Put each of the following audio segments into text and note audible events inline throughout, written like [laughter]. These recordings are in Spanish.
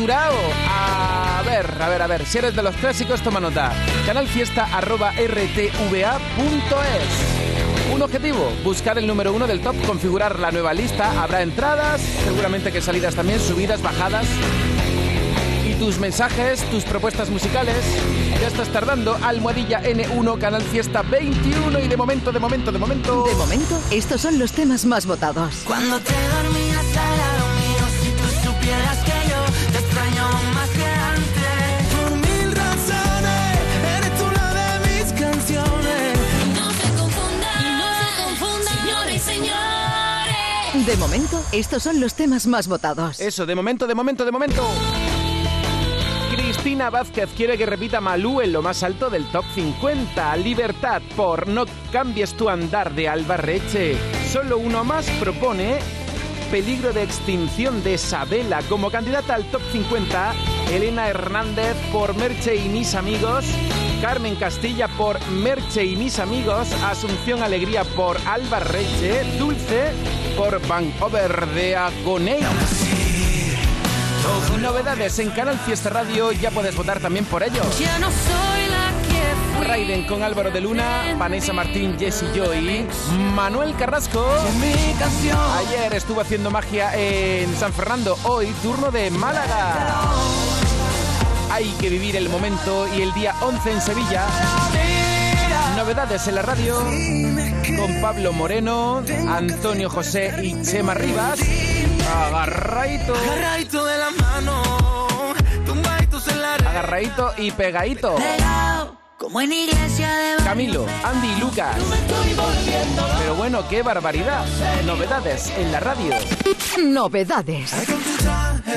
saturado. A ver, a ver, a ver. Si eres de los clásicos, toma nota. Canalfiesta.rtva.es. Un objetivo, buscar el número uno del top, configurar la nueva lista. Habrá entradas, seguramente que salidas también, subidas, bajadas tus mensajes, tus propuestas musicales. Ya estás tardando. Almohadilla N1, Canal Fiesta 21. Y de momento, de momento, de momento. De momento, estos son los temas más votados. Cuando te dormías De momento, estos son los temas más votados. Eso, de momento, de momento, de momento. Cristina Vázquez quiere que repita Malú en lo más alto del top 50. Libertad por No cambies tu andar de Albarreche. Solo uno más propone Peligro de extinción de Sabela como candidata al top 50. Elena Hernández por Merche y mis amigos. Carmen Castilla por Merche y mis amigos. Asunción Alegría por Albarreche. Dulce por Vancouver de Agoney. Novedades en Canal Fiesta Radio, ya puedes votar también por ellos. Ya no soy la que fui. Raiden con Álvaro de Luna, Vanessa Martín, Jessy Joy, Manuel Carrasco. Ayer estuvo haciendo magia en San Fernando, hoy turno de Málaga. Hay que vivir el momento y el día 11 en Sevilla. Novedades en la radio con Pablo Moreno, Antonio José y Chema Rivas. Agarradito, Agarradito de la mano, agarradito y pegadito. Como en iglesia de Camilo, Andy y Lucas. Pero bueno, qué barbaridad. Novedades en la radio. Novedades.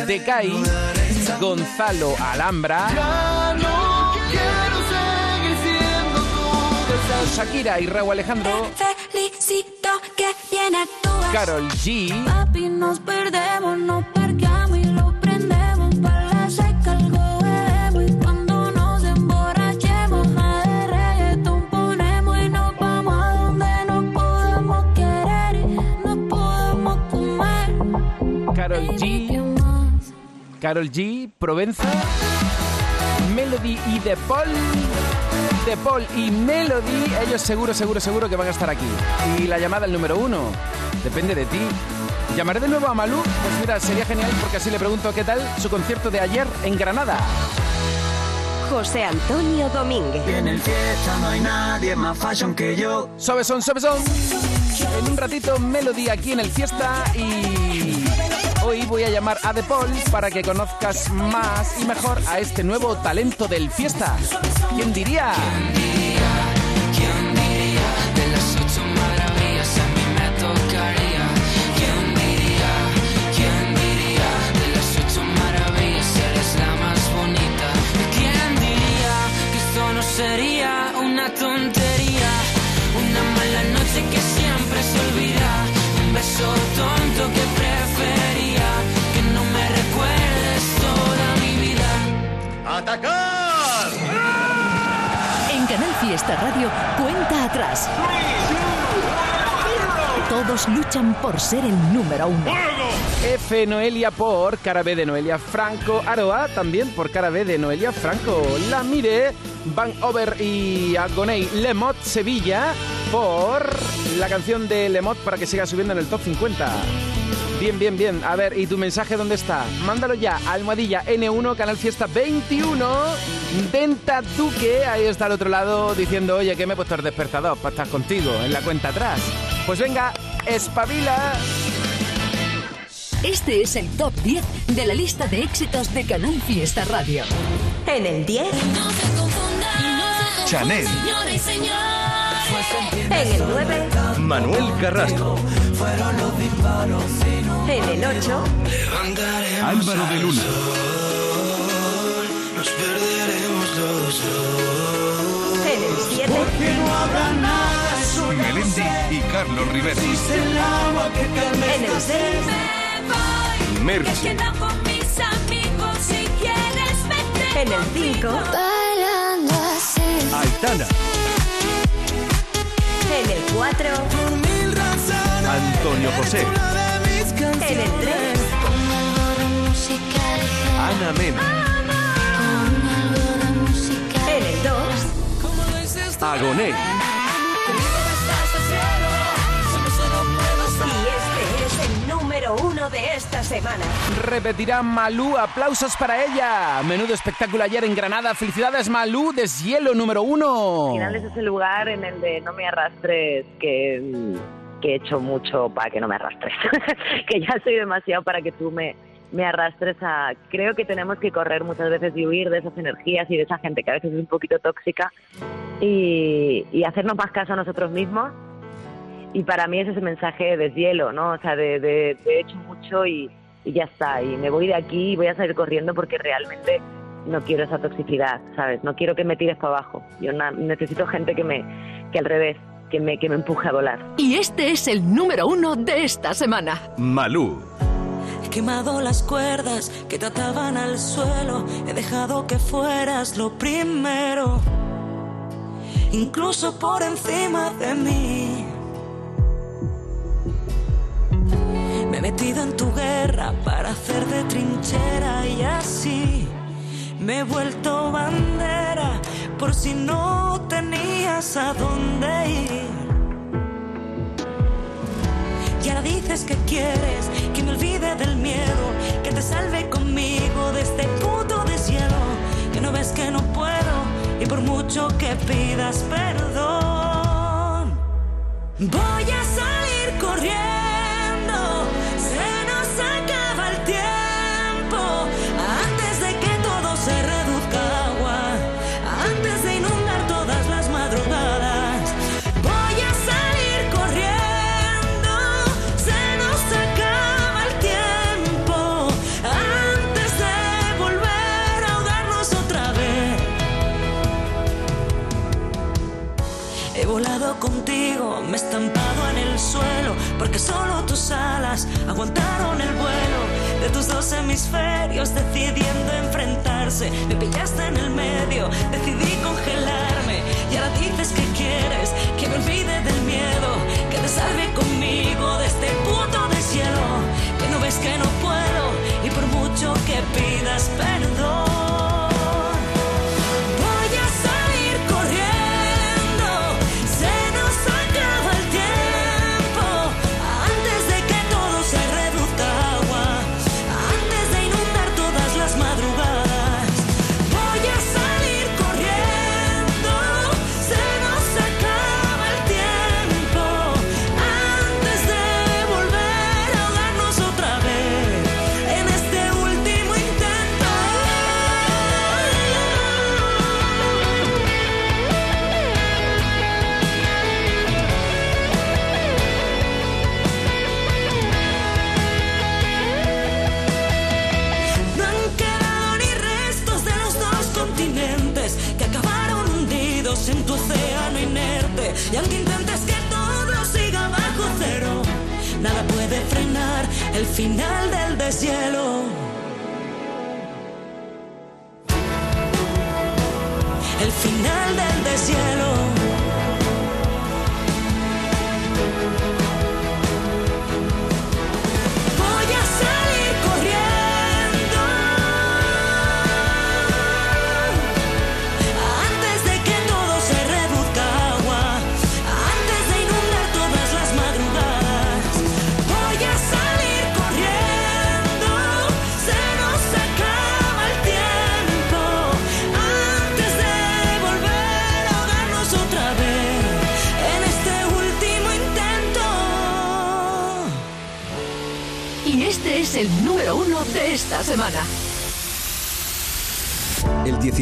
Decay, Gonzalo Alhambra, Shakira y Raúl Alejandro. Carol G, Carol G, Provenza, Melody y De Paul. De Paul y Melody, ellos seguro, seguro, seguro que van a estar aquí. Y la llamada el número uno, depende de ti. ¿Llamaré de nuevo a Malú? Pues mira, sería genial porque así le pregunto qué tal su concierto de ayer en Granada. José Antonio Domínguez. En el fiesta no hay nadie más fashion que yo. Sobesón, sobesón. En un ratito Melody aquí en el fiesta y hoy voy a llamar a De Paul para que conozcas más y mejor a este nuevo talento del fiesta. ¿Quién diría? ¿Quién diría de las ocho maravillas a mí me tocaría? ¿Quién diría? ¿Quién diría de las ocho maravillas eres la más bonita? ¿Quién diría que esto no sería una tontería? Una mala noche que siempre se olvida. Un beso tonto que prefería que no me recuerdes toda mi vida. ¡Atacar! En Canal Fiesta Radio, cuenta atrás. Todos luchan por ser el número uno. F Noelia por cara B de Noelia Franco. Aroa también por cara B de Noelia Franco. La Mire, Van Over y Agoney Lemot Sevilla por la canción de Lemot para que siga subiendo en el top 50. Bien, bien, bien. A ver, ¿y tu mensaje dónde está? Mándalo ya. Almohadilla N1, Canal Fiesta 21. Denta Duque, ahí está al otro lado diciendo, oye, que me he puesto el despertador para estar contigo en la cuenta atrás. Pues venga, espabila. Este es el top 10 de la lista de éxitos de Canal Fiesta Radio. En el 10, No se confundan, no se confundan, Chanel. señores señores. en el 9, Manuel Carrasco, en el 8, Álvaro de Luna, Nos perderemos los dos. en el 7, Que no habrá nada, soy Melendi y Carlos Rivera, el agua que calme en el 6, Me voy. Me Merche, quedo con mis amigos si quieres vete en el 5, Bailando así. Aitana, en el 4, por mil razones. Antonio José, en el 3, Con algo de música ligera. Ana Mena. En el 2. Agoney. Número uno de esta semana. Repetirá Malú, aplausos para ella. Menudo espectáculo ayer en Granada. Felicidades Malú, deshielo número uno. Al final es ese lugar en el de no me arrastres que, que he hecho mucho para que no me arrastres. [laughs] que ya soy demasiado para que tú me, me arrastres a... Creo que tenemos que correr muchas veces y huir de esas energías y de esa gente que a veces es un poquito tóxica y, y hacernos más caso a nosotros mismos. Y para mí es ese mensaje de deshielo, ¿no? O sea, de, de- de he hecho mucho y, y ya está. Y me voy de aquí y voy a salir corriendo porque realmente no quiero esa toxicidad, ¿sabes? No quiero que me tires para abajo. Yo na- necesito gente que me, que al revés, que me, que me empuje a volar. Y este es el número uno de esta semana. Malú. He quemado las cuerdas que te ataban al suelo. He dejado que fueras lo primero, incluso por encima de mí. Metido en tu guerra para hacer de trinchera y así me he vuelto bandera por si no tenías a dónde ir. Y ahora dices que quieres que me olvide del miedo, que te salve conmigo de este puto deshielo, que no ves que no puedo y por mucho que pidas perdón, voy a salir corriendo, estampado en el suelo, porque solo tus alas aguantaron el vuelo de tus dos hemisferios, decidiendo enfrentarse. Me pillaste en el medio, decidí congelarme, y ahora dices que quieres que me olvide del miedo, que te salve conmigo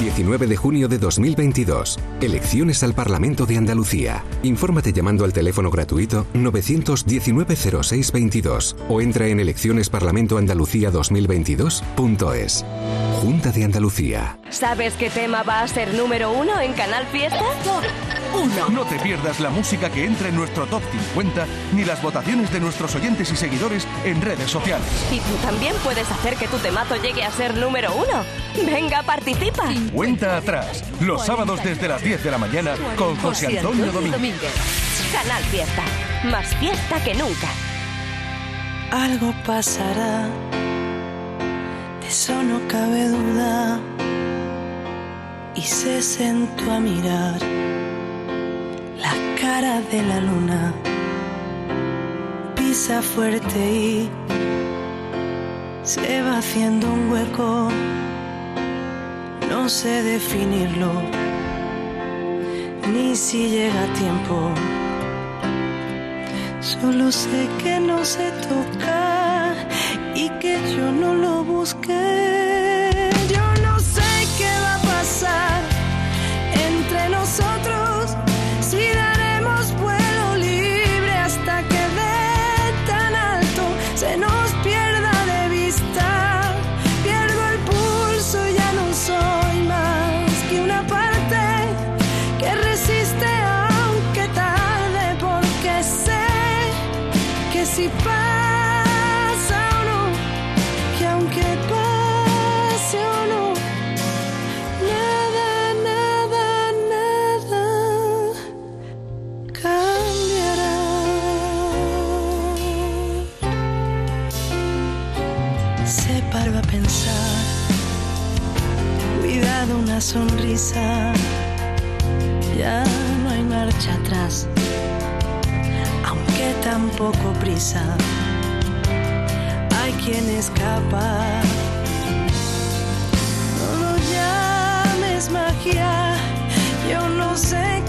19 de junio de 2022. Elecciones al Parlamento de Andalucía. Infórmate llamando al teléfono gratuito 919-0622 o entra en eleccionesparlamentoandalucía2022.es. Junta de Andalucía. ¿Sabes qué tema va a ser número uno en Canal Fiesta? Uno. No te pierdas la música que entra en nuestro top 50 ni las votaciones de nuestros oyentes y seguidores en redes sociales. Y tú también puedes hacer que tu temazo llegue a ser número uno. Venga, participa. Cuenta atrás, los sábados desde las 10 de la mañana con José Antonio Domínguez. Canal Fiesta. Más fiesta que nunca. Algo pasará, de eso no cabe duda. Y se sentó a mirar la cara de la luna. Pisa fuerte y se va haciendo un hueco. No sé definirlo, ni si llega tiempo. Solo sé que no se toca y que yo no lo busqué. Ya no hay marcha atrás aunque tampoco prisa. Hay quien escapa. No lo llames magia, yo no sé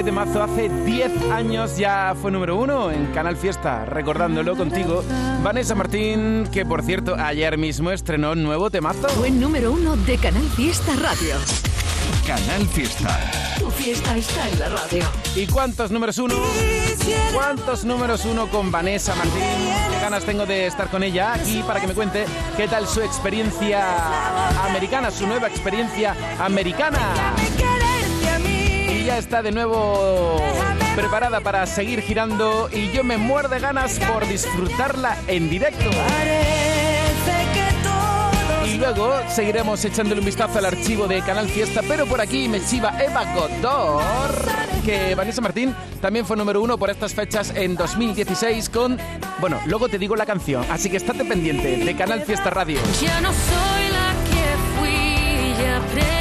¡Qué temazo! Hace 10 años ya fue número uno en Canal Fiesta, recordándolo contigo. Vanessa Martín, que por cierto ayer mismo estrenó un nuevo temazo. Fue número uno de Canal Fiesta Radio. Canal Fiesta. Tu fiesta está en la radio. ¿Y cuántos números uno? ¿Cuántos números uno con Vanessa Martín? Qué ganas tengo de estar con ella aquí para que me cuente qué tal su experiencia americana, su nueva experiencia americana. Está de nuevo preparada para seguir girando y yo me muero de ganas por disfrutarla en directo. Y luego seguiremos echándole un vistazo al archivo de Canal Fiesta, pero por aquí me chiva Eva Godor, que Vanessa Martín también fue número uno por estas fechas en 2016 con... Bueno, luego te digo la canción, así que estate pendiente de Canal Fiesta Radio. Ya no soy la que fui, ya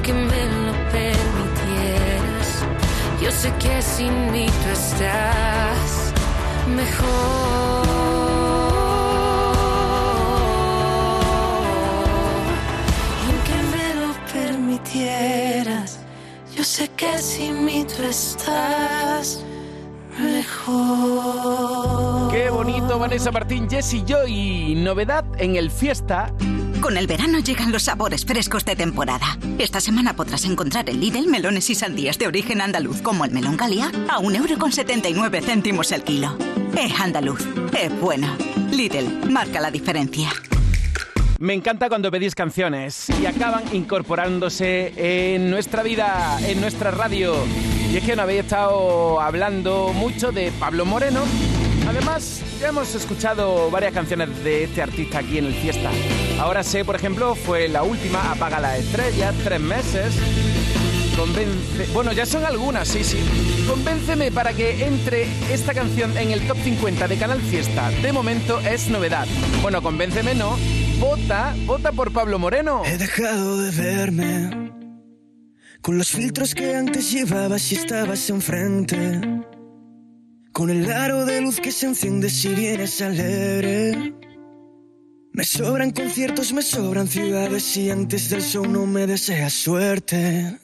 aunque me lo permitieras. Yo sé que sin mí tú estás mejor. Aunque me lo permitieras, yo sé que sin mí tú estás mejor. Qué bonito, Vanessa Martín, Jesse Joy. Novedad en el fiesta con el verano llegan los sabores frescos de temporada. Esta semana podrás encontrar en Lidl melones y sandías de origen andaluz, como el melón Galia, a 1,79 céntimos el kilo. Es andaluz, es bueno. Lidl, marca la diferencia. Me encanta cuando pedís canciones y acaban incorporándose en nuestra vida, en nuestra radio. Y es que no habéis estado hablando mucho de Pablo Moreno. Además, ya hemos escuchado varias canciones de este artista aquí en el Fiesta. Ahora sé, por ejemplo, fue la última, Apaga la estrella, tres meses. Convence... Bueno, ya son algunas, sí, sí. Convénceme para que entre esta canción en el top 50 de Canal Fiesta. De momento es novedad. Bueno, convénceme no. Vota, vota por Pablo Moreno. He dejado de verme con los filtros que antes llevabas y estabas enfrente. Con el aro de luz que se enciende si vienes alegre. Me sobran conciertos, me sobran ciudades y antes del show no me deseas suerte.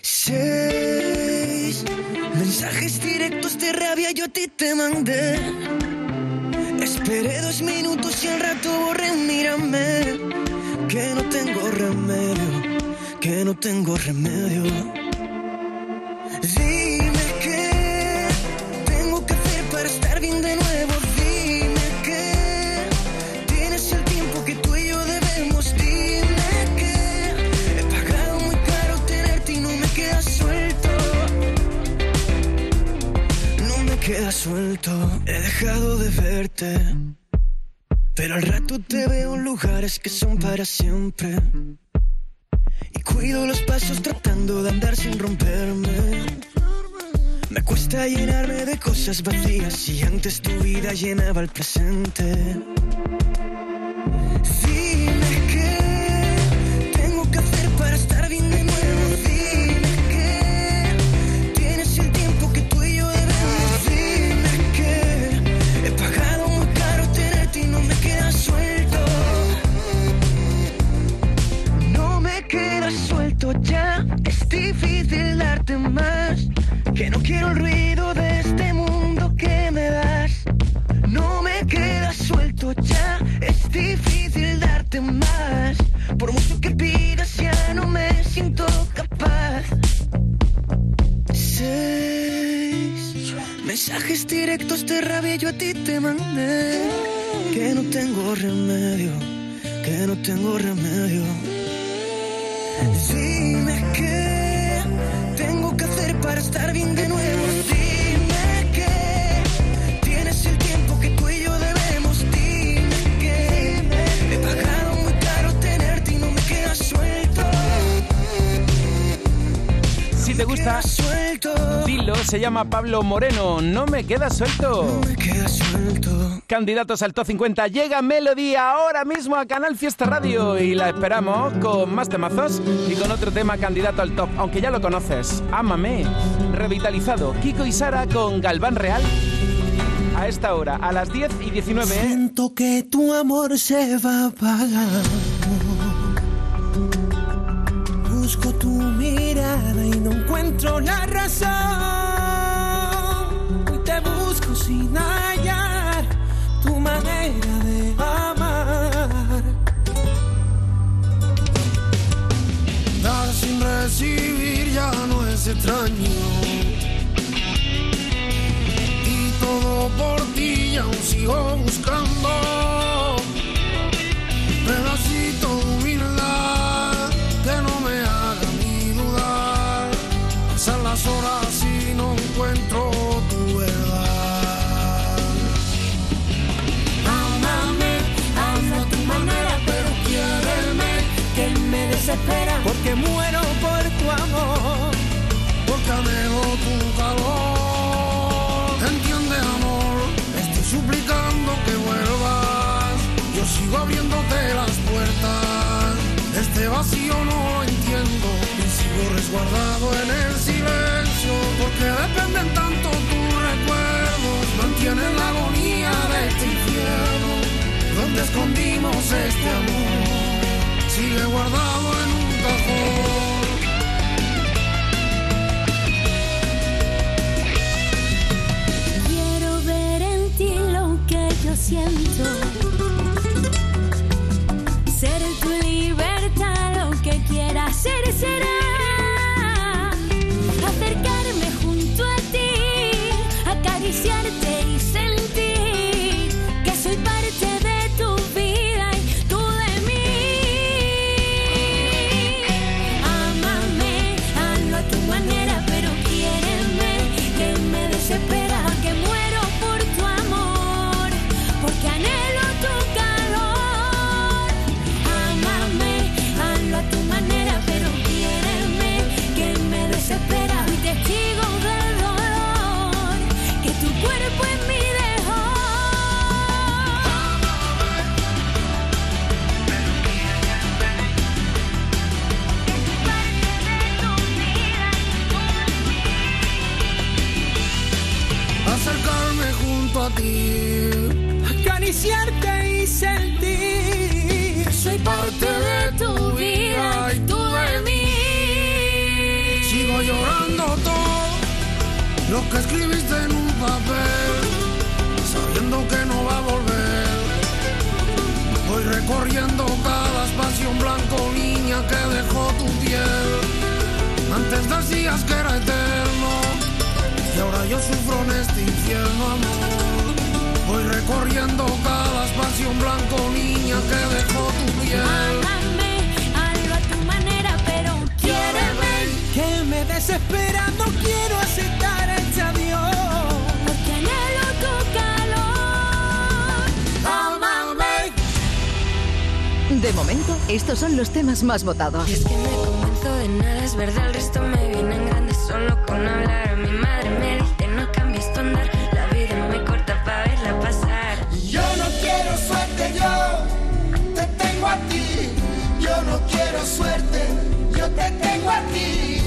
Seis mensajes directos de rabia yo a ti te mandé. Esperé dos minutos y al rato borré, mírame. Que no tengo remedio, que no tengo remedio. No me queda suelto. He dejado de verte. Pero al rato te veo en lugares que son para siempre. Y cuido los pasos tratando de andar sin romperme. Me cuesta llenarme de cosas vacías y antes tu vida llenaba el presente. Dime más. Que no quiero el ruido de este mundo que me das. No me queda suelto ya. Es difícil darte más. Por mucho que pidas, ya no me siento capaz. Seis mensajes directos de rabia yo a ti te mandé. Que no tengo remedio, que no tengo remedio. Dime qué tengo que hacer para estar bien de nuevo. Dime que tienes el tiempo que tú y yo debemos. Dime que he pagado muy caro tenerte y no me queda suelto. Si te gusta, suelto. dilo, se llama Pablo Moreno. No me queda suelto. Me queda suelto. Candidatos al top 50. Llega Melody ahora mismo a Canal Fiesta Radio y la esperamos con más temazos y con otro tema candidato al top, aunque ya lo conoces. Ámame. Revitalizado. Kiko y Sara con Galván Real. A esta hora, a las 10 y 19. Siento que tu amor se va apagando. Busco tu mirada y no encuentro la razón. Y te busco sin de amar. Dar sin recibir ya no es extraño. Y todo por ti aún sigo buscando. Porque muero por tu amor, porque anhelo tu calor. Entiende, amor, estoy suplicando que vuelvas. Yo sigo abriéndote las puertas. Este vacío no entiendo y sigo resguardado en el silencio. Porque dependen tanto tus recuerdos, mantienen la agonía de este infierno. Donde escondimos este amor, he guardado en un cajón. Quiero ver en ti lo que yo siento. Ser tu libertad, lo que quieras ser será. Más votados. Es que me convenzo de nada, es verdad, el resto me viene en grande solo con hablar. Mi madre me dice, no cambies tu andar, la vida me corta para verla pasar. Yo no quiero suerte, yo te tengo a ti. Yo no quiero suerte, yo te tengo a ti.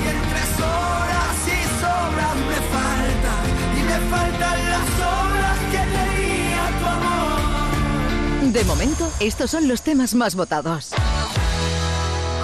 Y entre horas y sobras me falta, y me faltan las horas que te di a tu amor. De momento, estos son los temas más votados.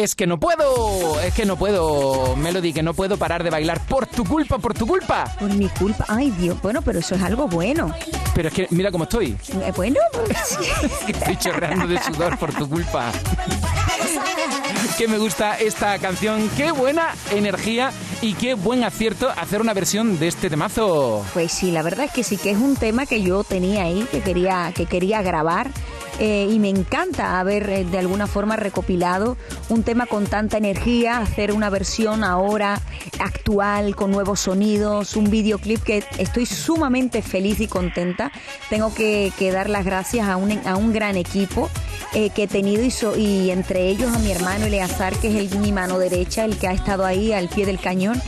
Es que no puedo, es que no puedo, Melody, que no puedo parar de bailar por tu culpa, por tu culpa. Por mi culpa. Ay, Dios. Bueno, pero eso es algo bueno. Pero es que mira cómo estoy. Eh, Bueno, [laughs] Estoy chorreando de sudor por tu culpa. Que me gusta esta canción. Qué buena energía y qué buen acierto hacer una versión de este temazo. pues sí, la verdad es que sí que es un tema que yo tenía ahí, que quería, que quería grabar. Eh, y me encanta haber eh, de alguna forma recopilado un tema con tanta energía, hacer una versión ahora actual, con nuevos sonidos, un videoclip que estoy sumamente feliz y contenta. Tengo que, dar las gracias a un, a un gran equipo eh, que he tenido y, y entre ellos a mi hermano Eleazar, que es el, mi mano derecha, el que ha estado ahí al pie del cañón.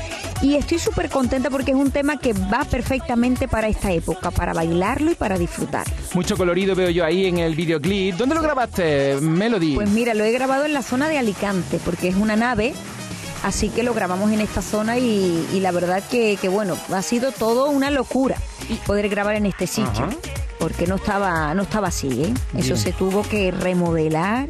Y estoy súper contenta porque es un tema que va perfectamente para esta época, para bailarlo y para disfrutar. Mucho colorido veo yo ahí en el videoclip. ¿Dónde lo grabaste, Melody? Pues mira, lo he grabado en la zona de Alicante, porque es una nave, así que lo grabamos en esta zona y, y la verdad que, que, bueno, ha sido todo una locura poder grabar en este sitio. Ajá. Porque no estaba, no estaba así, ¿eh? Eso Bien. se tuvo que remodelar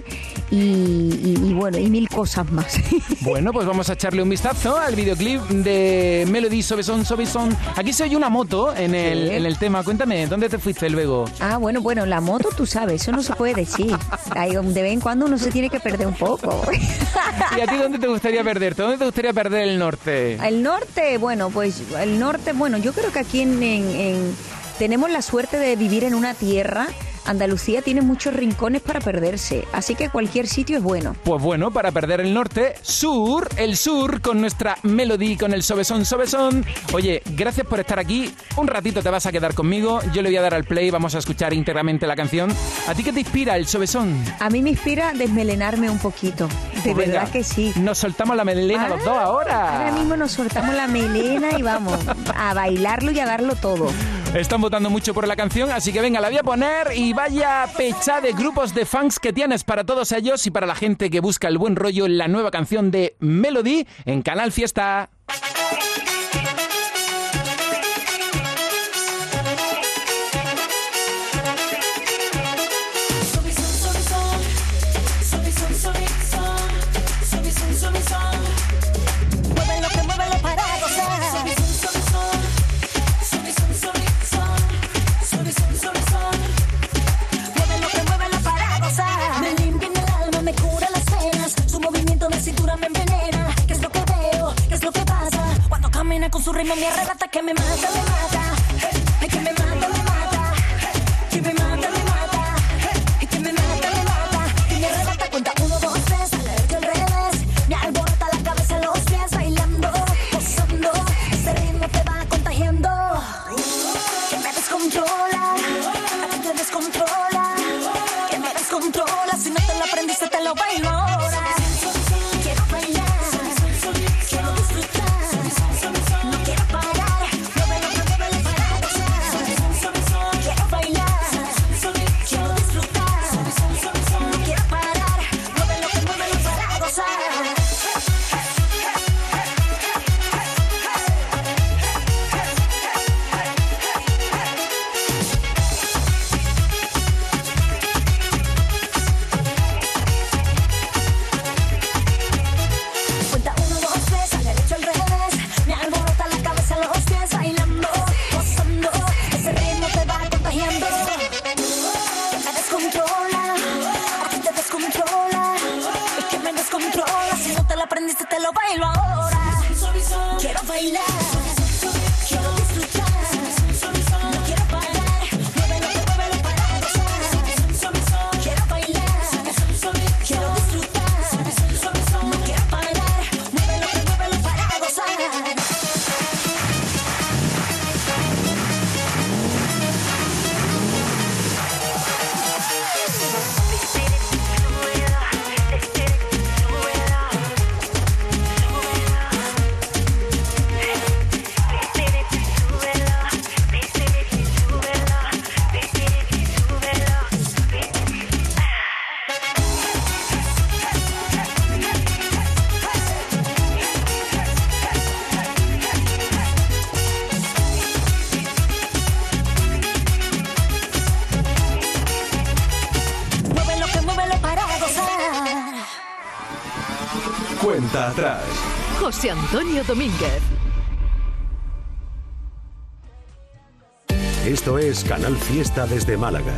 y, y- y bueno, y mil cosas más. [laughs] Bueno, pues vamos a echarle un vistazo al videoclip de Melody Sobesón Sobesón. Aquí se oye una moto en el, Sí. en el tema. Cuéntame, ¿dónde te fuiste luego? Ah, bueno, bueno, la moto, tú sabes, eso no se puede decir. Ahí, de vez en cuando uno se tiene que perder un poco. [laughs] ¿Y a ti dónde te gustaría perderte? ¿Dónde te gustaría perder el norte? El norte, bueno, pues el norte, bueno, yo creo que aquí en, en- en- tenemos la suerte de vivir en una tierra. Andalucía tiene muchos rincones para perderse, así que cualquier sitio es bueno. Pues bueno, para perder el norte, sur, el sur, con nuestra Melody, con el Sobesón Sobesón. Oye, gracias por estar aquí. Un ratito te vas a quedar conmigo. Yo le voy a dar al play, vamos a escuchar íntegramente la canción. ¿A ti qué te inspira el Sobesón? A mí me inspira desmelenarme un poquito, de Pues verdad venga, que sí. Nos soltamos la melena los dos ahora. Ahora mismo nos soltamos la melena y vamos a bailarlo y a darlo todo. Están votando mucho por la canción, así que venga, la voy a poner y vaya pecha de grupos de fans que tienes para todos ellos y para la gente que busca el buen rollo en la nueva canción de Melody en Canal Fiesta. Su ritmo me arrebata que me mata, me mata. Ay, que me mata, me mata. Que me mata, me mata. Y que me mata, me mata. Que me arrebata cuenta uno, dos, tres. Al al revés. Me alborota la cabeza, los pies bailando, gozando. Ese ritmo te va contagiando. Que me descontrola. A ti te descontrola. Que me descontrola. Si no te lo aprendiste, te lo bailo Cuenta atrás. José Antonio Domínguez. Esto es Canal Fiesta desde Málaga.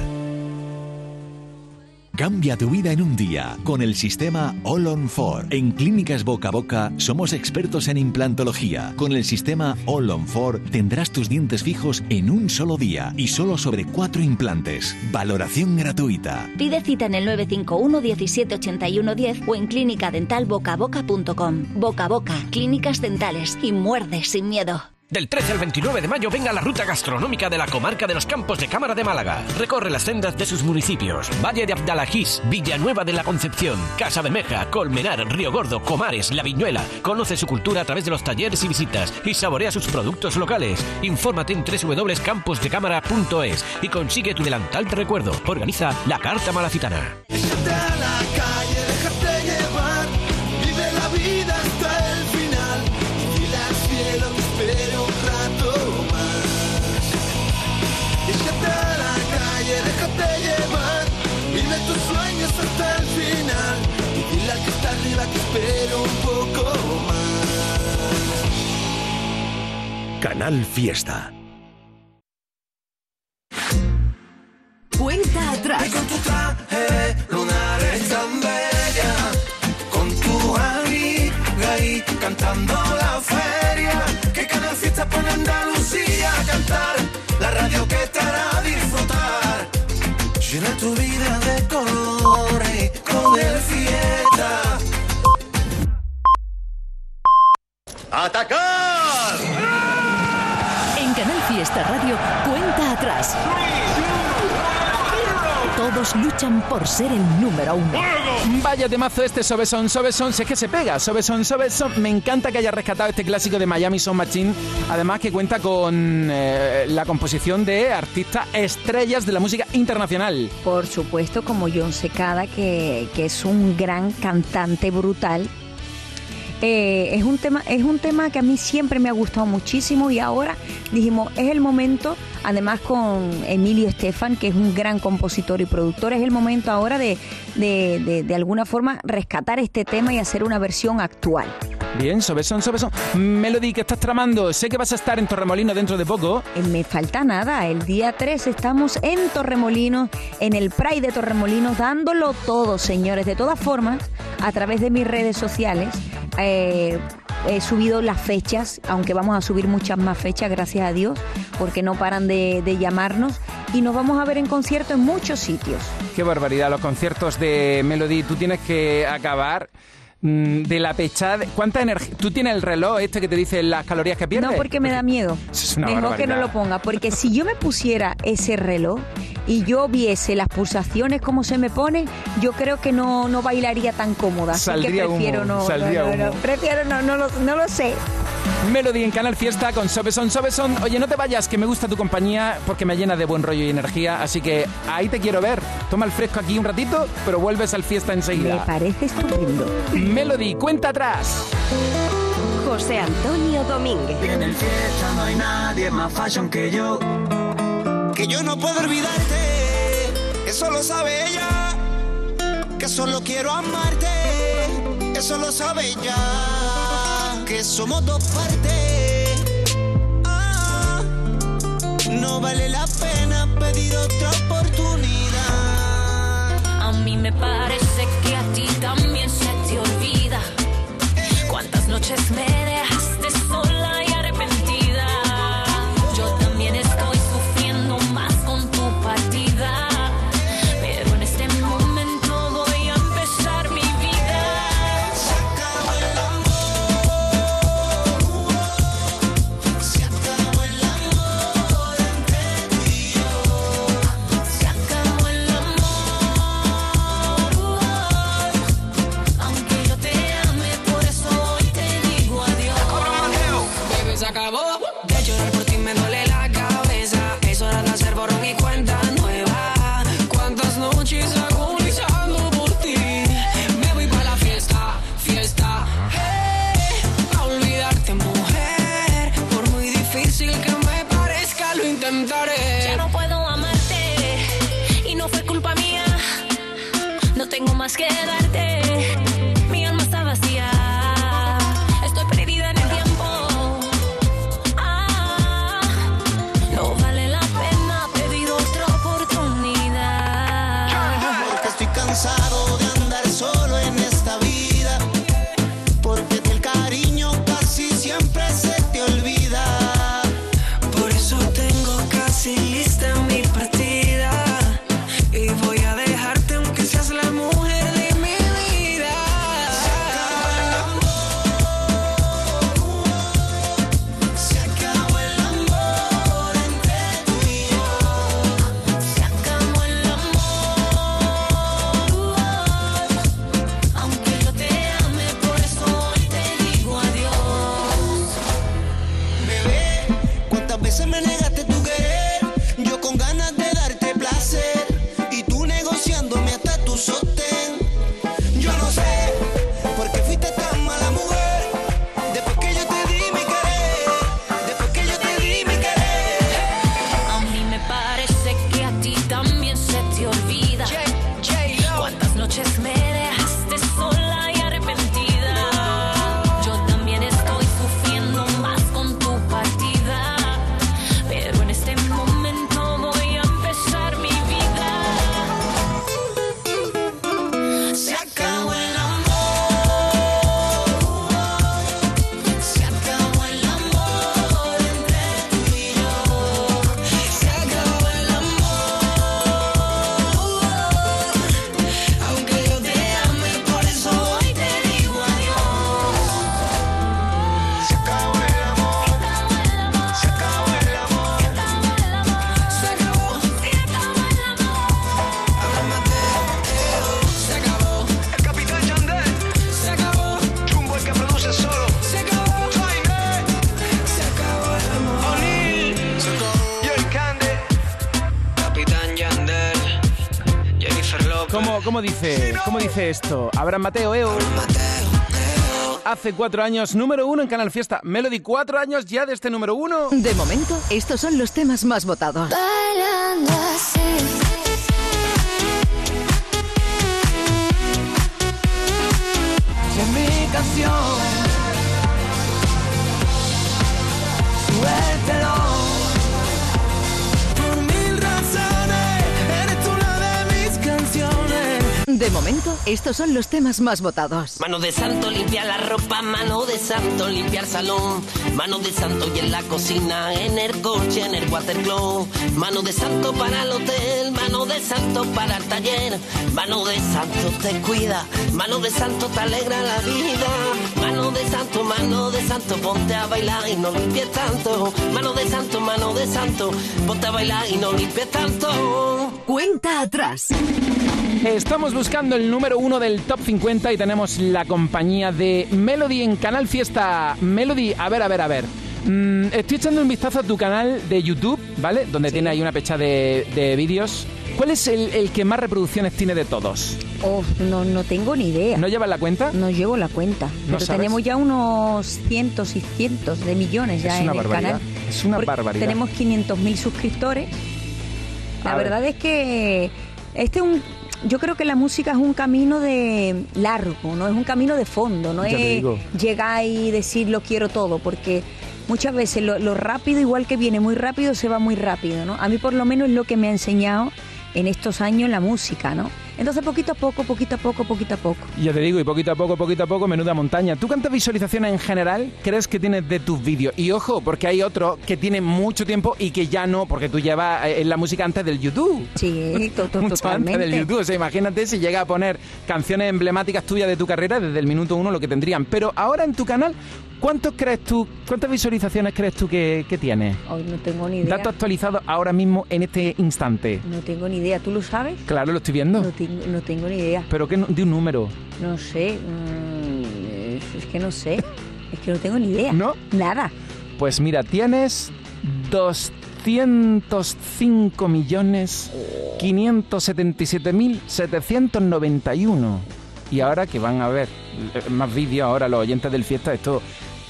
Cambia tu vida en un día con el sistema All on 4. En Clínicas Boca a Boca somos expertos en implantología. Con el sistema All on 4 tendrás tus dientes fijos en un solo día y solo sobre cuatro implantes. Valoración gratuita. Pide cita en el 951 1781 10 o en clínicadentalbocaboca.com. Boca a Boca, clínicas dentales y muerde sin miedo. Del 13 al 29 de mayo venga la ruta gastronómica de la comarca de los Campos de Cámara de Málaga. Recorre las sendas de sus municipios. Valle de Abdalajís, Villanueva de la Concepción, Casa Bermeja, Colmenar, Río Gordo, Comares, La Viñuela. Conoce su cultura a través de los talleres y visitas y saborea sus productos locales. Infórmate en www.camposdecámara.es y consigue tu delantal de recuerdo. Organiza la Carta Malacitana. Espere un poco más. Canal Fiesta. Cuenta atrás. Con tu traje lunar es tan bella, con tu amiga ahí cantando la feria, que cada fiesta pone Andalucía a cantar, la radio que te hará disfrutar. Llena tu vida de colores ¡Atacar! En Canal Fiesta Radio, cuenta atrás. Todos luchan por ser el número uno. Vaya temazo este Sobeson, Sobeson, sé que se pega, Sobeson, Sobeson. Me encanta que haya rescatado este clásico de Miami Sound Machine, además que cuenta con eh, la composición de artistas estrellas de la música internacional. Por supuesto, como John Secada, que, que es un gran cantante brutal. Es, un tema, es un tema que a mí siempre me ha gustado muchísimo y ahora dijimos, es el momento, además con Emilio Estefan, que es un gran compositor y productor, es el momento ahora de, de, de, de alguna forma rescatar este tema y hacer una versión actual. Bien, Sobeson, Sobeson. Melody, ¿qué estás tramando? Sé que vas a estar en Torremolino dentro de poco. Eh, Me falta nada, el día 3 estamos en Torremolinos, en el Pride de Torremolinos, dándolo todo, señores. De todas formas, a través de mis redes sociales, eh, he subido las fechas, aunque vamos a subir muchas más fechas, gracias a Dios, porque no paran de, de llamarnos. Y nos vamos a ver en concierto en muchos sitios. Qué barbaridad, los conciertos de Melody. Tú tienes que acabar de la pechada. ¿Cuánta energía? ¿Tú tienes el reloj este que te dice las calorías que pierdes? No, porque me da miedo. Es que no lo ponga, porque si yo me pusiera ese reloj y yo viese las pulsaciones como se me pone, yo creo que no, no bailaría tan cómoda. Así Saldría que prefiero humo, no, saldría no, no, no, humo. prefiero no, no lo, no lo sé. Melody en Canal Fiesta con Sobeson, Sobeson. Oye, no te vayas, que me gusta tu compañía porque me llena de buen rollo y energía. Así que ahí te quiero ver. Toma el fresco aquí un ratito, pero vuelves al fiesta Me enseguida. parece estupendo. Melody, cuenta atrás. José Antonio Domínguez. En el fiesta no hay nadie más fashion que yo. Que yo no puedo olvidarte, eso lo sabe ella. Que solo quiero amarte, eso lo sabe ella. Que somos dos partes. Ah, no vale la pena pedir otra oportunidad. A mí me parece que a ti también se te olvida cuántas noches me dice, ¿Cómo dice esto? Abraham Mateo, EO. Hace cuatro años, número uno en Canal Fiesta. Melody, cuatro años ya de este número uno. De momento, estos son los temas más votados. Momento, estos son los temas más votados. Mano de santo limpiar la ropa, mano de santo limpiar salón, mano de santo y en la cocina, en el coche, en el watercloak, mano de santo para el hotel, mano de santo para el taller, mano de santo te cuida, mano de santo te alegra la vida, mano de santo, mano de santo, ponte a bailar y no limpies tanto, mano de santo, mano de santo, ponte a bailar y no limpies tanto. Cuenta atrás. Estamos buscando el número uno del top 50 y tenemos la compañía de Melody en Canal Fiesta. Melody, a ver, a ver, a ver. Mm, estoy echando un vistazo a tu canal de YouTube, ¿vale? Donde tiene ahí una pecha de, de vídeos. ¿Cuál es el, el que más reproducciones tiene de todos? Oh, no, no tengo ni idea. ¿No llevas la cuenta? No llevo la cuenta. Pero sabes? tenemos ya unos cientos y cientos de millones ya Es en el canal. Es una barbaridad. Tenemos 500.000 suscriptores. La A ver. verdad es que este es un yo creo que la música es un camino de largo, no es un camino de fondo, no Ya es llegar y decir lo quiero todo, porque muchas veces lo, lo rápido, igual que viene muy rápido, se va muy rápido, ¿no? A mí por lo menos es lo que me ha enseñado en estos años la música, ¿no? Entonces poquito a poco, poquito a poco, poquito a poco. Ya te digo, y poquito a poco, poquito a poco, menuda montaña. ¿Tú cuántas visualizaciones en general crees que tienes de tus vídeos? Y ojo, porque hay otro que tiene mucho tiempo y que ya no, porque tú llevas eh, en la música antes del YouTube. Sí, [laughs] to- to- Mucho totalmente. antes del YouTube. O sea, imagínate si llega a poner canciones emblemáticas tuyas de tu carrera desde el minuto uno lo que tendrían. Pero ahora en tu canal, ¿cuántos crees tú, cuántas visualizaciones crees tú que, que tienes? Hoy no tengo ni idea. Datos actualizados ahora mismo en este instante. No tengo ni idea. ¿Tú lo sabes? Claro, lo estoy viendo. No tengo, no tengo ni idea. Pero no- de un número. No sé. mm, es que no sé. [laughs] Es que no tengo ni idea. ¿No? Nada. Pues mira, tienes 205 millones 577 mil 791. Y ahora que van a ver eh, más vídeos, ahora los oyentes del fiesta, esto.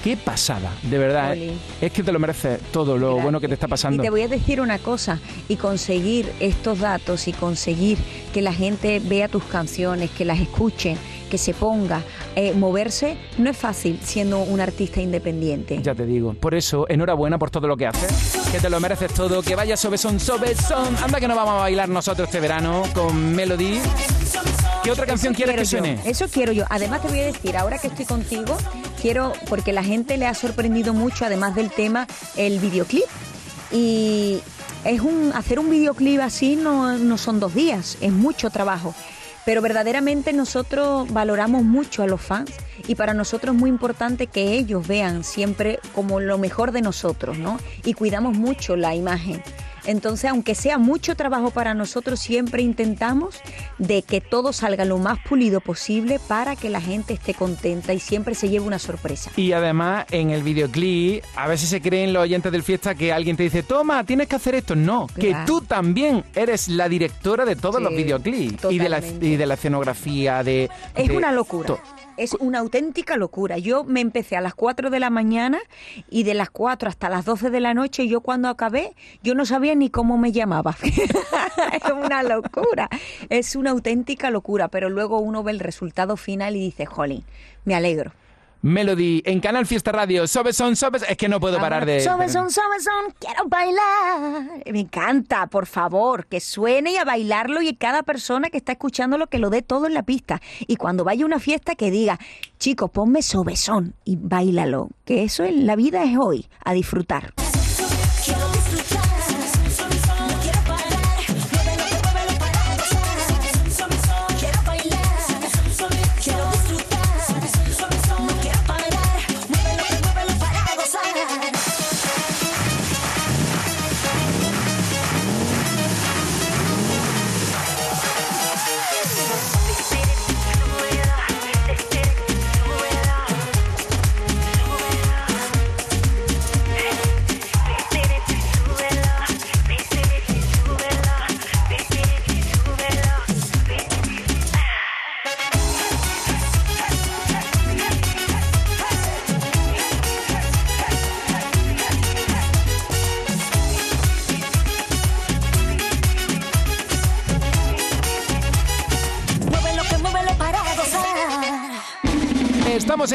Qué pasada, de verdad. ¿eh? Es que te lo mereces todo lo bueno que te está Y pasando. te voy a decir una cosa, y conseguir estos datos y conseguir que la gente vea tus canciones, que las escuche, que se ponga, eh, moverse, no es fácil siendo un artista independiente. Ya te digo. Por eso, enhorabuena por todo lo que haces. Que te lo mereces todo. Que vaya sobesón, sobesón. Anda que no vamos a bailar nosotros este verano con Melody. ¿Qué otra canción quieres que yo, suene? Eso quiero yo. Además te voy a decir, ahora que estoy contigo, quiero, porque la gente le ha sorprendido mucho, además del tema, el videoclip. Y es un hacer un videoclip así no, no son dos días, es mucho trabajo. Pero verdaderamente nosotros valoramos mucho a los fans y para nosotros es muy importante que ellos vean siempre como lo mejor de nosotros, ¿no? Y cuidamos mucho la imagen. Entonces, aunque sea mucho trabajo para nosotros, siempre intentamos de que todo salga lo más pulido posible para que la gente esté contenta y siempre se lleve una sorpresa. Y además, en el videoclip, a veces se creen los oyentes del fiesta que alguien te dice, toma, tienes que hacer esto. No, que tú también eres la directora de todos Sí, los videoclips y de, la, y de la escenografía, de... Es de una locura. Es una auténtica locura. Yo me empecé a las 4 de la mañana y de las 4 hasta las 12 de la noche, yo cuando acabé, yo no sabía ni cómo me llamaba. [laughs] es una locura. Es una auténtica locura, pero luego uno ve el resultado final y dice, jolín, me alegro. Melody en Canal Fiesta Radio. Sobeson, sobes. Es que no puedo parar de. Sobezón, sobezón, quiero bailar. Me encanta, por favor, que suene y a bailarlo y cada persona que está escuchándolo que lo dé todo en la pista. Y cuando vaya a una fiesta que diga, chicos, ponme sobezón y bailalo. Que eso en la vida es hoy, a disfrutar.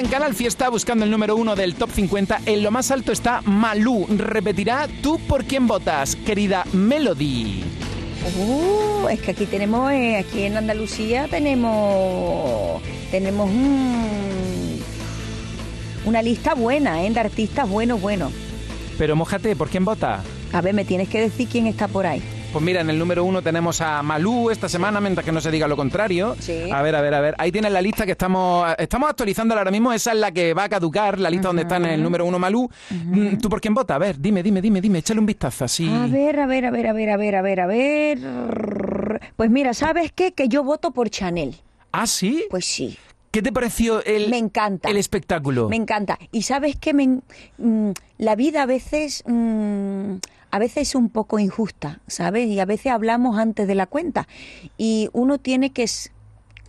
En Canal Fiesta buscando el número uno del Top 50. En lo más alto está Malú. Repetirá tú por quién votas, querida Melody. Uh, es que aquí tenemos, eh, aquí en Andalucía tenemos, tenemos un- una lista buena, ¿eh? De artistas buenos, buenos. Pero mojate, ¿por quién vota? A ver, me tienes que decir quién está por ahí. Pues mira, en el número uno tenemos a Malú esta semana, mientras que no se diga lo contrario. A ver, a ver, a ver. Ahí tienes la lista que estamos estamos actualizándola ahora mismo. Esa es la que va a caducar, la lista donde está en el número uno Malú. Mm, ¿Tú por quién vota? A ver, dime, dime, dime, dime. Échale un vistazo así. A ver, a ver, a ver, a ver, a ver, a ver, a ver. Pues mira, ¿sabes qué? Que yo voto por Chanel. ¿Ah, sí? Pues sí. ¿Qué te pareció el, Me encanta. el espectáculo? Me encanta. Y sabes que me, en- mm, la vida a veces, mm, a veces es un poco injusta, ¿sabes? Y a veces hablamos antes de la cuenta. Y uno tiene que...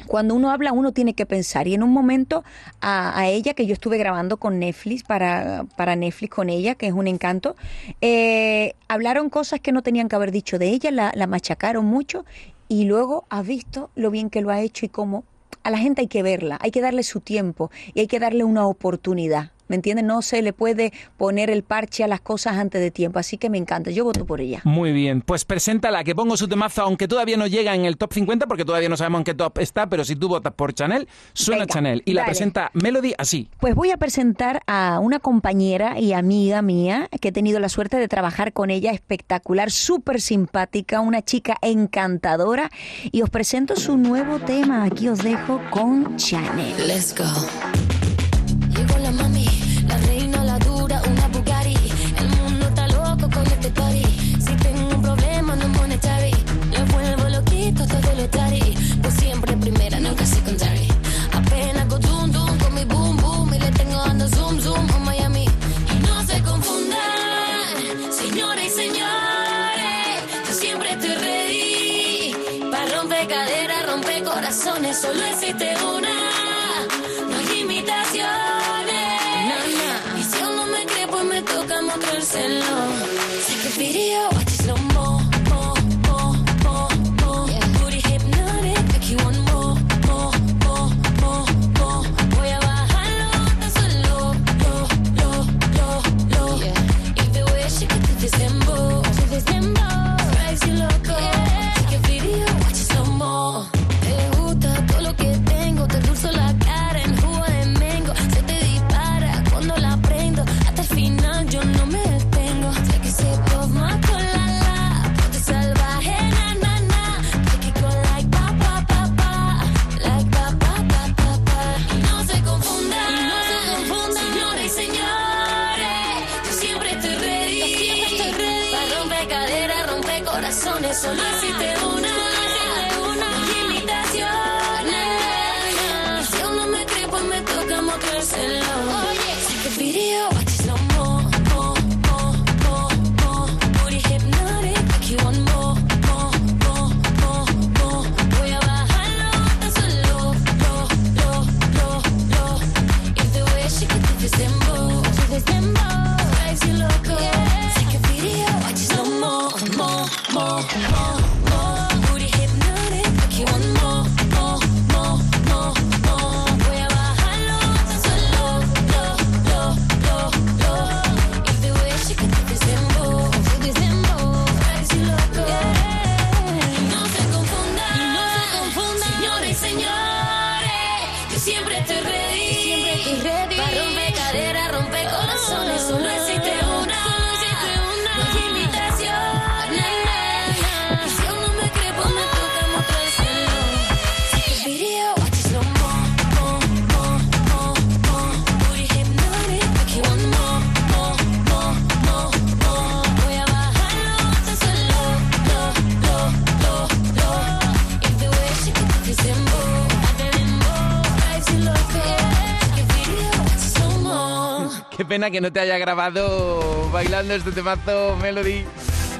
Cuando uno habla, uno tiene que pensar. Y en un momento a, a ella, que yo estuve grabando con Netflix, para, para Netflix con ella, que es un encanto, eh, hablaron cosas que no tenían que haber dicho de ella, la, la machacaron mucho. Y luego has visto lo bien que lo ha hecho y cómo a la gente hay que verla, hay que darle su tiempo y hay que darle una oportunidad. ¿Me entiendes? No se le puede poner el parche a las cosas antes de tiempo, así que me encanta. Yo voto por ella. Muy bien, pues preséntala, que pongo su temazo, aunque todavía no llega en el top 50, porque todavía no sabemos en qué top está, pero si tú votas por Chanel, suena Venga, Chanel. Y la presenta Melody así. Pues voy a presentar a una compañera y amiga mía que he tenido la suerte de trabajar con ella, espectacular, súper simpática, una chica encantadora. Y os presento su nuevo tema. Aquí os dejo con Chanel. Let's go. Solo existe pena que no te haya grabado bailando este temazo Melody.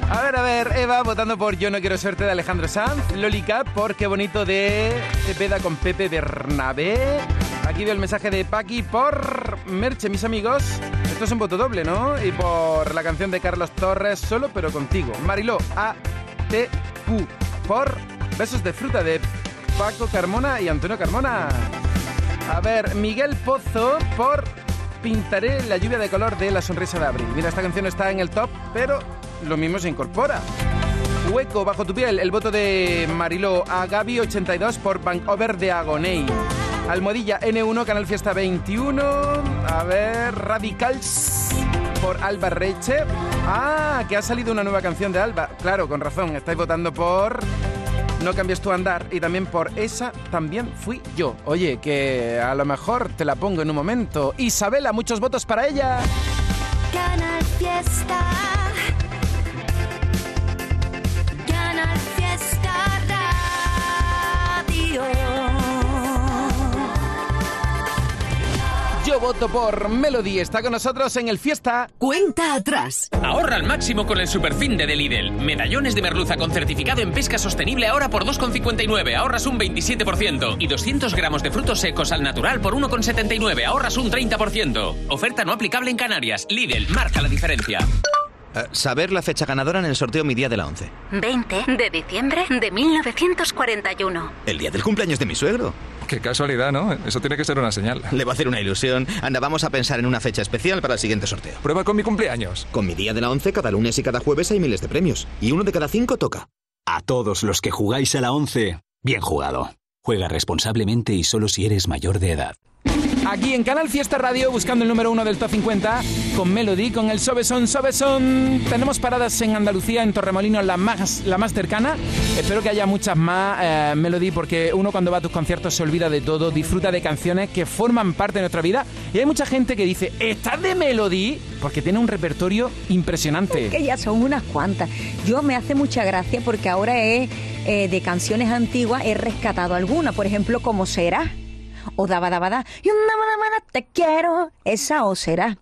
A ver, a ver, Eva votando por Yo no quiero suerte de Alejandro Sanz, Lolica por Qué bonito de Cepeda con Pepe Bernabé. Aquí veo el mensaje de Paqui por Merche, mis amigos. Esto es un voto doble, ¿no? Y por la canción de Carlos Torres, Solo pero contigo. Mariló, A, T, Q. Por Besos de fruta de Paco Carmona y Antonio Carmona. A ver, Miguel Pozo por Pintaré la lluvia de color de La sonrisa de abril. Mira, esta canción está en el top, pero lo mismo se incorpora. Hueco bajo tu piel, el voto de Mariló a Gaby82 por Over de Agoney. Almohadilla N1, Canal Fiesta 21. A ver, Radicals por Alba Reche. Ah, que ha salido una nueva canción de Alba. Claro, con razón, estáis votando por No cambies tu andar y también por esa también fui yo. Oye, que a lo mejor te la pongo en un momento. Isabela, muchos votos para ella. Canal Fiesta. Canal Fiesta Radio. Yo voto por Melody. Está con nosotros en el Fiesta. Cuenta atrás. Ahorra al máximo con el superfinde de Lidl. Medallones de merluza con certificado en pesca sostenible ahora por 2,59, ahorras un 27%. Y 200 gramos de frutos secos al natural por 1,79, ahorras un 30%. Oferta no aplicable en Canarias. Lidl, marca la diferencia. Eh, saber la fecha ganadora en el sorteo Mi Día de la 11. 20 de diciembre de 1941. El día del cumpleaños de mi suegro. Qué casualidad, ¿no? Eso tiene que ser una señal. Le va a hacer una ilusión. Anda, vamos a pensar en una fecha especial para el siguiente sorteo. Prueba con mi cumpleaños. Con Mi Día de la 11, cada lunes y cada jueves hay miles de premios. Y uno de cada cinco toca. A todos los que jugáis a la 11, bien jugado. Juega responsablemente y solo si eres mayor de edad. Aquí en Canal Fiesta Radio, buscando el número uno del Top 50, con Melody, con el Sobeson Sobeson. Tenemos paradas en Andalucía, en Torremolinos, la más, la más cercana. Espero que haya muchas más, eh, Melody, porque uno cuando va a tus conciertos se olvida de todo, disfruta de canciones que forman parte de nuestra vida. Y hay mucha gente que dice, ¿estás de Melody? Porque tiene un repertorio impresionante. que ya son unas cuantas. Yo me hace mucha gracia porque ahora he, eh, de canciones antiguas he rescatado algunas, por ejemplo, como será. O daba daba da. Y un daba daba da, te quiero. Esa o será.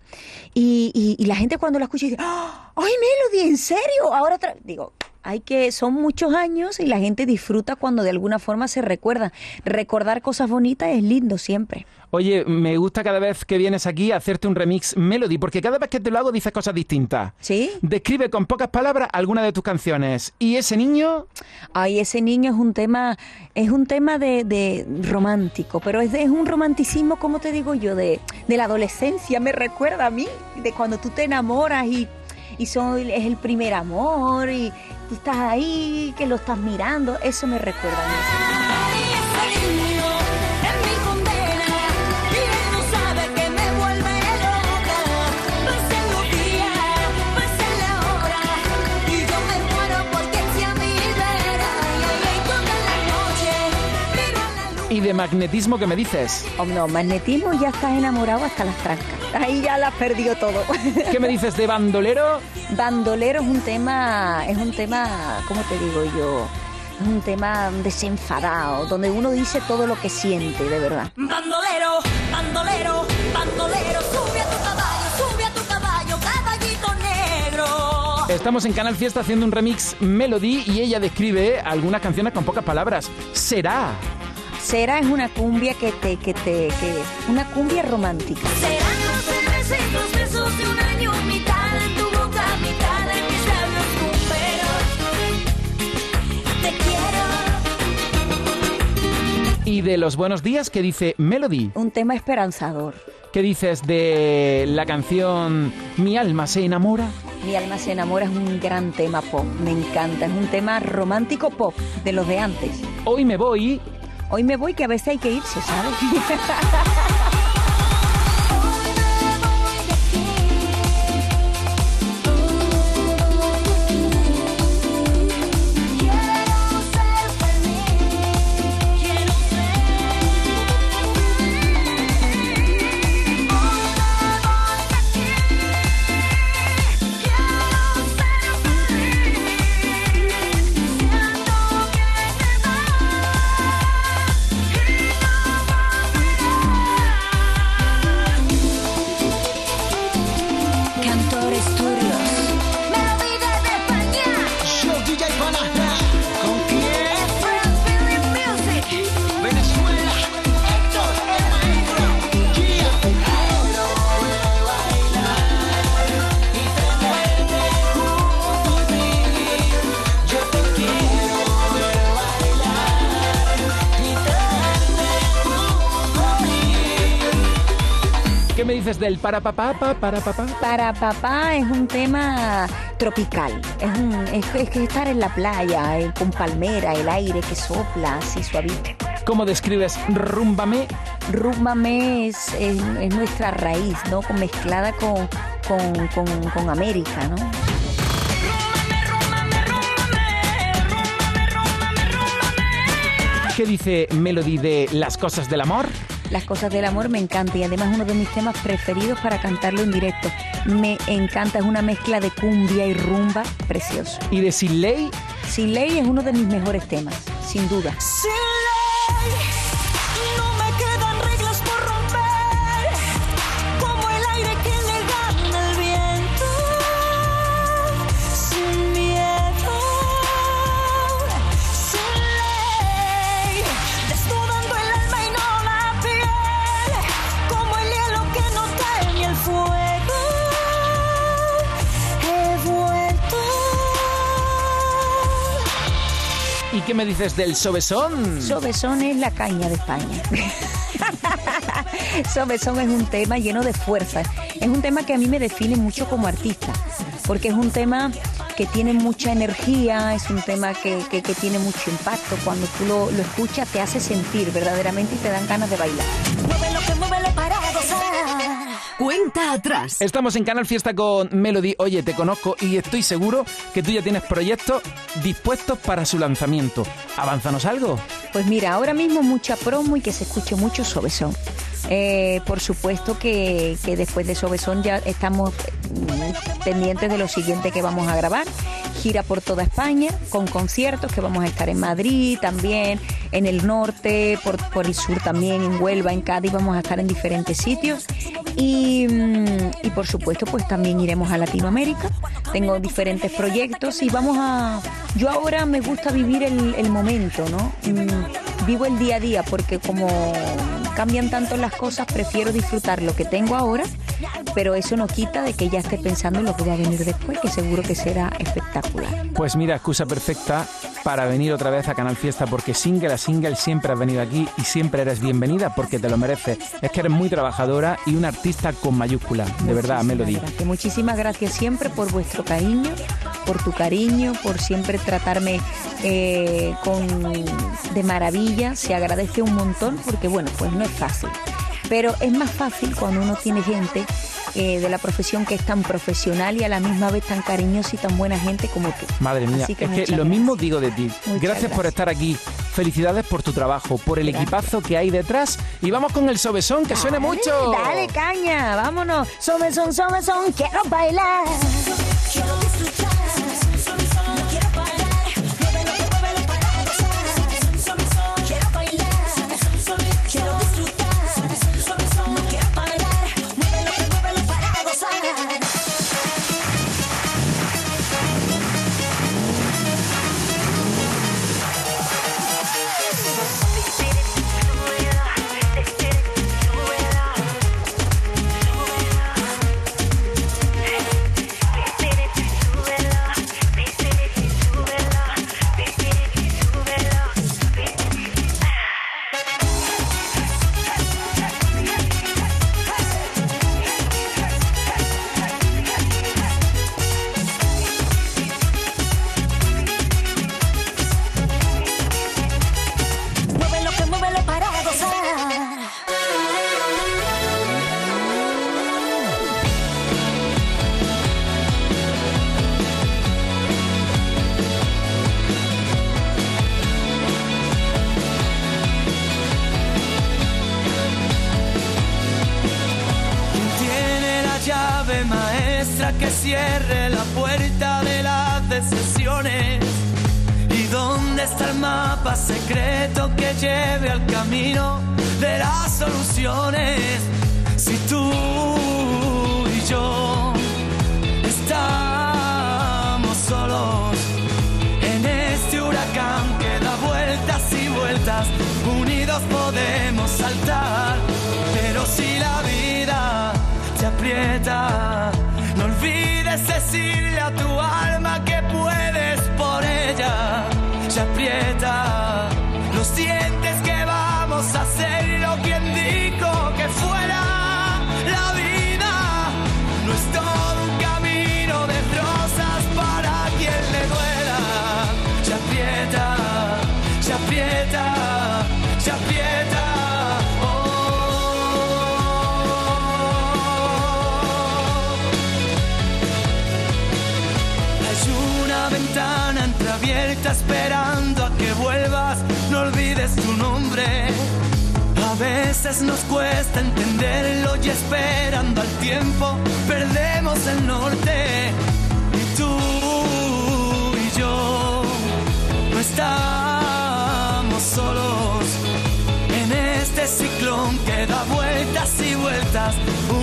Y, y- y la gente cuando la escucha dice, ¡Ah! ¡ay, Melody! ¿En serio? Ahora otra. Digo, hay que, son muchos años y la gente disfruta cuando de alguna forma se recuerda. Recordar cosas bonitas es lindo siempre. Oye, me gusta cada vez que vienes aquí a hacerte un remix Melody, porque cada vez que te lo hago dices cosas distintas. ¿Sí? Describe con pocas palabras alguna de tus canciones. ¿Y ese niño? Ay, ese niño es un tema, es un tema de, de romántico, pero es, de- es un romanticismo, como te digo yo, de, de la adolescencia. Me recuerda a mí, de cuando tú te enamoras y, y son, es el primer amor y tú estás ahí, que lo estás mirando. Eso me recuerda a mí. ¿Y de magnetismo qué me dices? Oh, no, magnetismo ya estás enamorado hasta las trancas. Ahí ya la has perdido todo. ¿Qué me dices de bandolero? Bandolero es un tema, es un tema, ¿cómo te digo yo? Es un tema desenfadado, donde uno dice todo lo que siente, de verdad. Bandolero, bandolero, bandolero, sube a tu caballo, sube a tu caballo, caballito negro. Estamos en Canal Fiesta haciendo un remix Melody y ella describe algunas canciones con pocas palabras. Será. Será es una cumbia que te, que te, que una cumbia romántica. Serán los meses, los besos de un año, mitad en tu boca, mitad en mis labios, pero te quiero. Y de los buenos días, ¿qué dice Melody? Un tema esperanzador. ¿Qué dices de la canción Mi alma se enamora? Mi alma se enamora es un gran tema pop, me encanta, es un tema romántico pop de los de antes. Hoy me voy. Hoy me voy que a veces hay que irse, ¿sabes? [laughs] ¿Qué me dices del para papá, pa, para papá? Para papá es un tema tropical, es, un, es, es que estar en la playa, eh, con palmera, el aire que sopla así suavito. ¿Cómo describes Rúmbame? Rúmbame es, es, es nuestra raíz, ¿no? Con- Mezclada con, con, con- con América, ¿no? ¿Qué dice Melody de las cosas del amor? Las cosas del amor me encanta y además uno de mis temas preferidos para cantarlo en directo. Me encanta, es una mezcla de cumbia y rumba precioso. ¿Y de Sin Ley? Sin Ley es uno de mis mejores temas, sin duda. Sin qué me dices del Sobesón? Sobesón es la caña de España. [laughs] Sobesón es un tema lleno de fuerza. Es un tema que a mí me define mucho como artista, porque es un tema que tiene mucha energía, es un tema que, que- tiene mucho impacto. Cuando tú lo, lo escuchas te hace sentir verdaderamente y te dan ganas de bailar. Cuenta atrás. Estamos en Canal Fiesta con Melody. Oye, te conozco y estoy seguro que tú ya tienes proyectos dispuestos para su lanzamiento. ¿Avánzanos algo? Pues mira, ahora mismo mucha promo y que se escuche mucho Sobesón. Eh, por supuesto que, que después de Sobesón ya estamos mm, pendientes de lo siguiente que vamos a grabar. Gira por toda España con conciertos que vamos a estar en Madrid también, en el norte, por, por el sur también, en Huelva, en Cádiz, vamos a estar en diferentes sitios. Y, mm, y por supuesto pues también iremos a Latinoamérica. Tengo diferentes proyectos y vamos a... Yo ahora me gusta vivir el, el momento, ¿no? Mm, vivo el día a día porque como cambian tanto las cosas, prefiero disfrutar lo que tengo ahora, pero eso no quita de que ya esté pensando en lo que va a venir después, que seguro que será espectacular. Pues mira, excusa perfecta para venir otra vez a Canal Fiesta porque single a single siempre has venido aquí y siempre eres bienvenida porque te lo mereces. Es que eres muy trabajadora y una artista con mayúscula, de verdad, Muchísimas Melody. gracias. Muchísimas gracias siempre por vuestro cariño, por tu cariño, por siempre tratarme eh, con, de maravilla. Se agradece un montón porque, bueno, pues no fácil, pero es más fácil cuando uno tiene gente eh, de la profesión que es tan profesional y a la misma vez tan cariñosa y tan buena gente como tú. Madre mía, es que lo mismo digo de ti. Gracias, por estar aquí. Felicidades por tu trabajo, por el equipazo que hay detrás. Y vamos con el sobesón, que suene mucho. Dale caña, vámonos. Sobesón, sobesón, quiero bailar.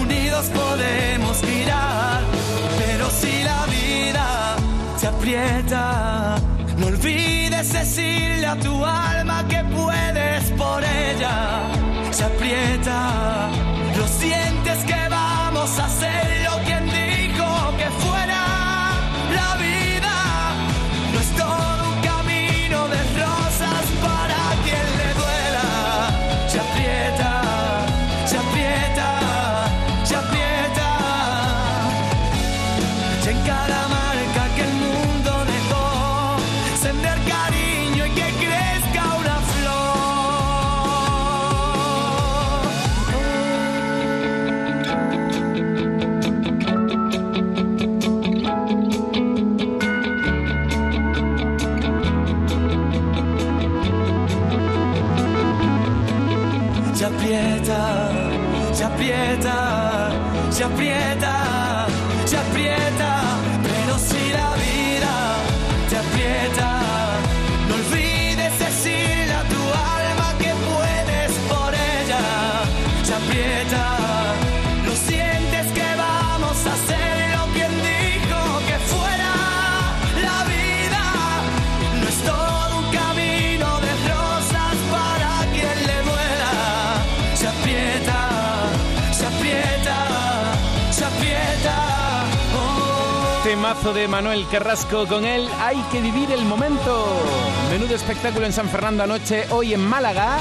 unidos podemos girar. Pero si la vida te aprieta, no olvides decirle a tu alma que puedes por ella. Se aprieta, lo sientes que vamos a hacerlo. de Manuel Carrasco. Con él hay que vivir el momento. Menudo espectáculo en San Fernando anoche, hoy en Málaga.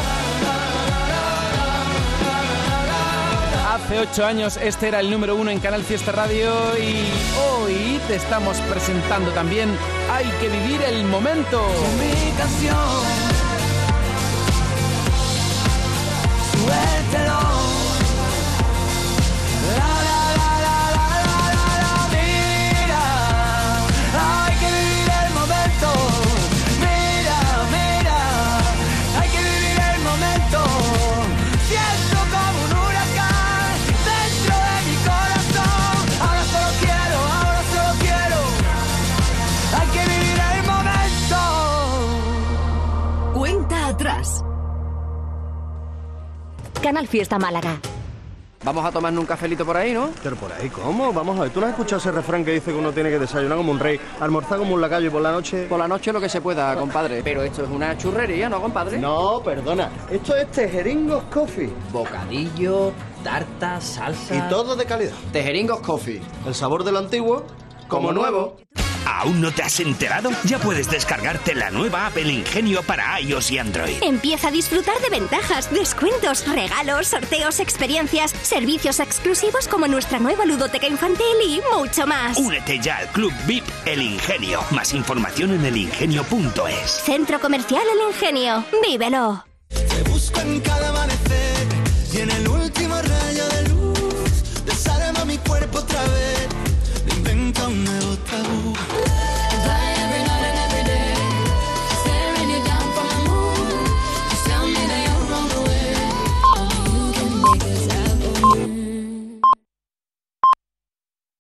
Hace ocho años este era el número uno en Canal Fiesta Radio y hoy te estamos presentando también Hay que vivir el momento. Canal Fiesta Málaga. Vamos a tomarnos un cafelito por ahí, ¿no? Pero por ahí, ¿cómo? Vamos a ver, ¿tú no has escuchado ese refrán que dice que uno tiene que desayunar como un rey, almorzar como un lacayo y por la noche...? Por la noche lo que se pueda, compadre. Pero esto es una churrería, ¿no, compadre? No, perdona. Esto es Tejeringos Coffee. Bocadillo, tarta, salsa... Y todo de calidad. Tejeringos Coffee. El sabor de lo antiguo, como nuevo. ¿Aún no te has enterado? Ya puedes descargarte la nueva Apple Ingenio para iOS y Android. Empieza a disfrutar de ventajas, descuentos, regalos, sorteos, experiencias, servicios exclusivos como nuestra nueva ludoteca infantil y mucho más. Únete ya al Club VIP El Ingenio. Más información en elingenio.es. Centro Comercial El Ingenio. ¡Vívelo! Te busco en cada amanecer